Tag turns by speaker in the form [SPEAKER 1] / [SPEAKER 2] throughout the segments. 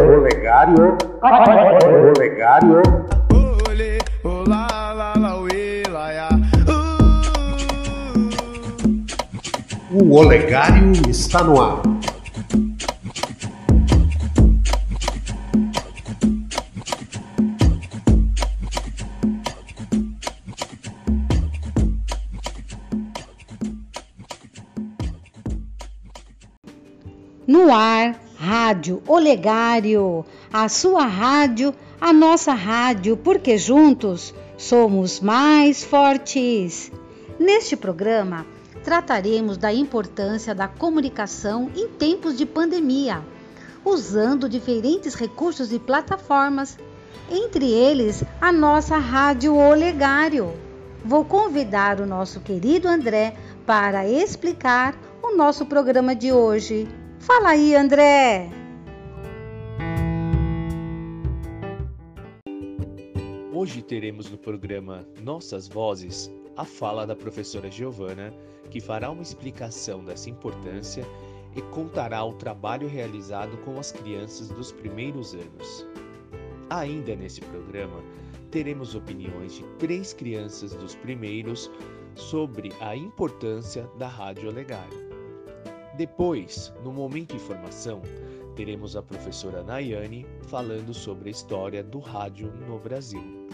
[SPEAKER 1] Olegário. Olegário.
[SPEAKER 2] Olê, olá, lá, lá, uê, lá, ya.
[SPEAKER 1] O Olegário está no ar.
[SPEAKER 3] No ar, Rádio Olegário, a sua rádio, a nossa rádio, porque juntos somos mais fortes. Neste programa, trataremos da importância da comunicação em tempos de pandemia, usando diferentes recursos e plataformas, entre eles a nossa Rádio Olegário. Vou convidar o nosso querido André para explicar o nosso programa de hoje. Fala aí, André!
[SPEAKER 4] Hoje teremos no programa Nossas Vozes a fala da professora Giovana, que fará uma explicação dessa importância e contará o trabalho realizado com as crianças dos primeiros anos. Ainda nesse programa, teremos opiniões de três crianças dos primeiros sobre a importância da Rádio Olegário. Depois, no Momento Informação, teremos a professora Nayane falando sobre a história do rádio no Brasil.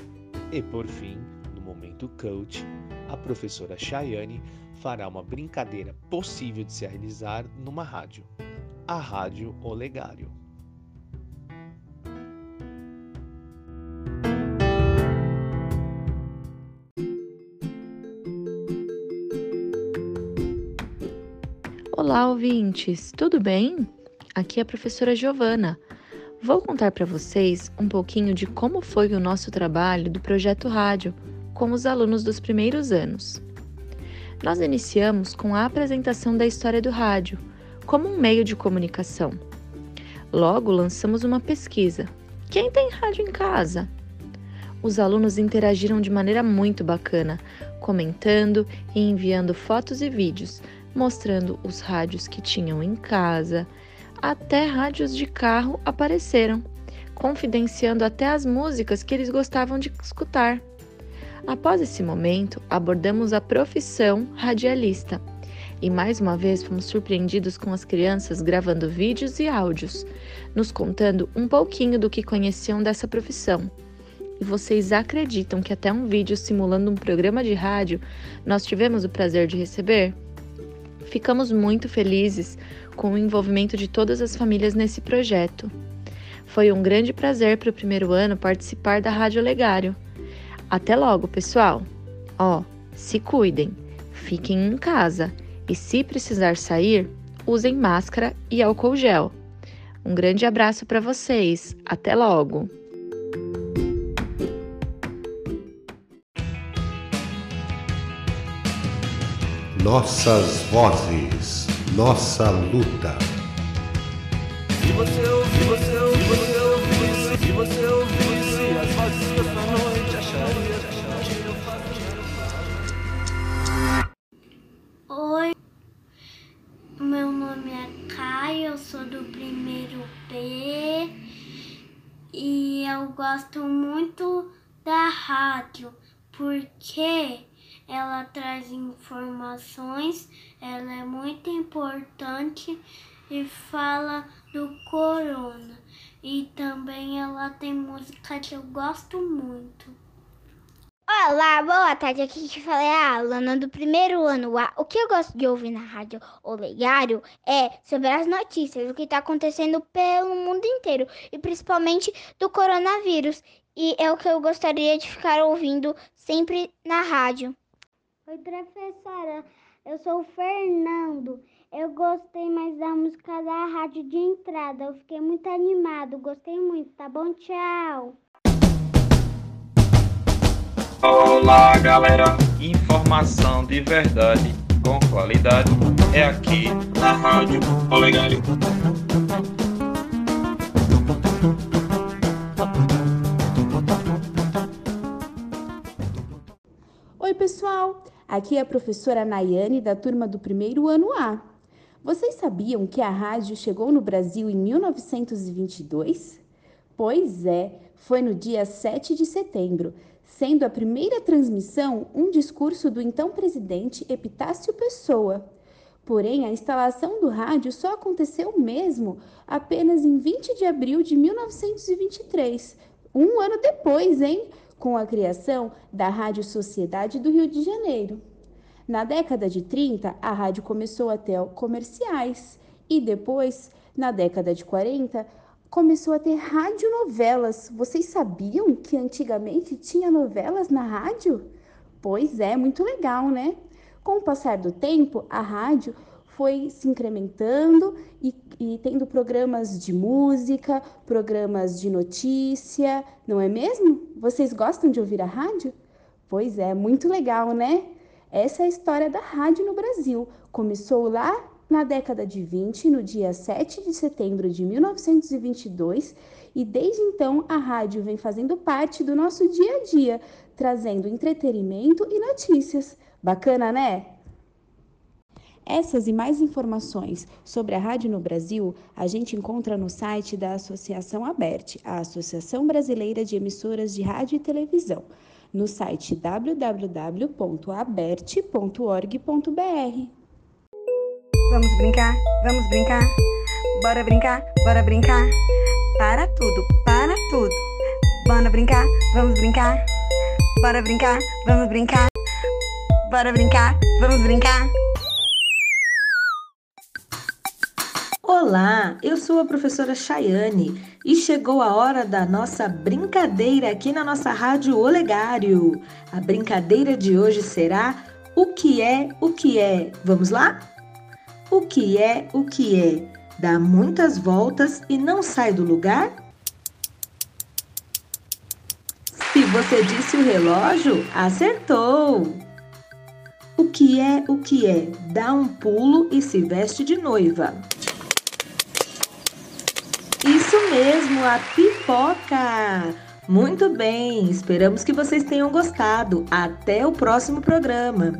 [SPEAKER 4] E por fim, no Momento Coach, a professora Chayane fará uma brincadeira possível de se realizar numa rádio, a Rádio Olegário.
[SPEAKER 5] Olá, ouvintes, tudo bem? Aqui é a professora Giovana. Vou contar para vocês um pouquinho de como foi o nosso trabalho do projeto Rádio com os alunos dos primeiros anos. Nós iniciamos com a apresentação da história do rádio como um meio de comunicação. Logo lançamos uma pesquisa: Quem tem rádio em casa? Os alunos interagiram de maneira muito bacana, comentando e enviando fotos e vídeos mostrando os rádios que tinham em casa, até rádios de carro apareceram, confidenciando até as músicas que eles gostavam de escutar. Após esse momento, abordamos a profissão radialista e mais uma vez fomos surpreendidos com as crianças gravando vídeos e áudios, nos contando um pouquinho do que conheciam dessa profissão. E vocês acreditam que até um vídeo simulando um programa de rádio nós tivemos o prazer de receber? Ficamos muito felizes com o envolvimento de todas as famílias nesse projeto. Foi um grande prazer para o primeiro ano participar da Rádio Legário. Até logo, pessoal! Ó, oh, se cuidem, fiquem em casa e se precisar sair, usem máscara e álcool gel. Um grande abraço para vocês. Até logo!
[SPEAKER 1] Nossas vozes, nossa luta.
[SPEAKER 2] Se você ouvir, você ouvir, você ouvir, se você ouvisse as vozes da sua noite, acharia, acharia.
[SPEAKER 6] Oi, meu nome é Caio, eu sou do primeiro P e eu gosto muito da rádio porque ela traz informações, ela é muito importante e fala do corona. E também ela tem música que eu gosto muito.
[SPEAKER 7] Olá, boa tarde. Aqui que fala é a Alana do primeiro ano A. O que eu gosto de ouvir na rádio Olegário é sobre as notícias, o que está acontecendo pelo mundo inteiro e principalmente do coronavírus. E é o que eu gostaria de ficar ouvindo sempre na rádio.
[SPEAKER 8] Oi, professora. Eu sou o Fernando. Eu gostei mais da música da rádio de entrada. Eu fiquei muito animado. Gostei muito. Tá bom? Tchau.
[SPEAKER 9] Olá, galera. Informação de verdade com qualidade é aqui na Rádio Olegário.
[SPEAKER 10] Oi, pessoal. Aqui é a professora Nayane, da turma do primeiro ano A. Vocês sabiam que a rádio chegou no Brasil em 1922? Pois é, foi no dia 7 de setembro, sendo a primeira transmissão um discurso do então presidente Epitácio Pessoa. Porém, a instalação do rádio só aconteceu mesmo apenas em 20 de abril de 1923, um ano depois, hein? Com a criação da Rádio Sociedade do Rio de Janeiro. Na década de 30, a rádio começou a ter comerciais e depois, na década de 40, começou a ter radionovelas. Vocês sabiam que antigamente tinha novelas na rádio? Pois é, muito legal, né? Com o passar do tempo, a rádio foi se incrementando e, e, tendo programas de música, programas de notícia, não é mesmo? Vocês gostam de ouvir a rádio? Pois é, muito legal, né? Essa é a história da rádio no Brasil. Começou lá na década de 20, no dia 7 de setembro de 1922, e desde então a rádio vem fazendo parte do nosso dia a dia, trazendo entretenimento e notícias. Bacana, né? Essas e mais informações sobre a rádio no Brasil a gente encontra no site da Associação ABERT, a Associação Brasileira de Emissoras de Rádio e Televisão, no site www.abert.org.br.
[SPEAKER 11] Vamos brincar, vamos brincar, bora brincar, bora brincar. Para tudo, para tudo. Bora brincar, vamos brincar, bora brincar, vamos brincar. Bora brincar, vamos brincar.
[SPEAKER 12] Olá, eu sou a professora Chayane e chegou a hora da nossa brincadeira aqui na nossa Rádio Olegário. A brincadeira de hoje será O que é o que é? Vamos lá? O que é o que é? Dá muitas voltas e não sai do lugar? Se você disse o relógio, acertou! O que é o que é? Dá um pulo e se veste de noiva. Mesmo, a pipoca! Muito bem, esperamos que vocês tenham gostado. Até o próximo programa.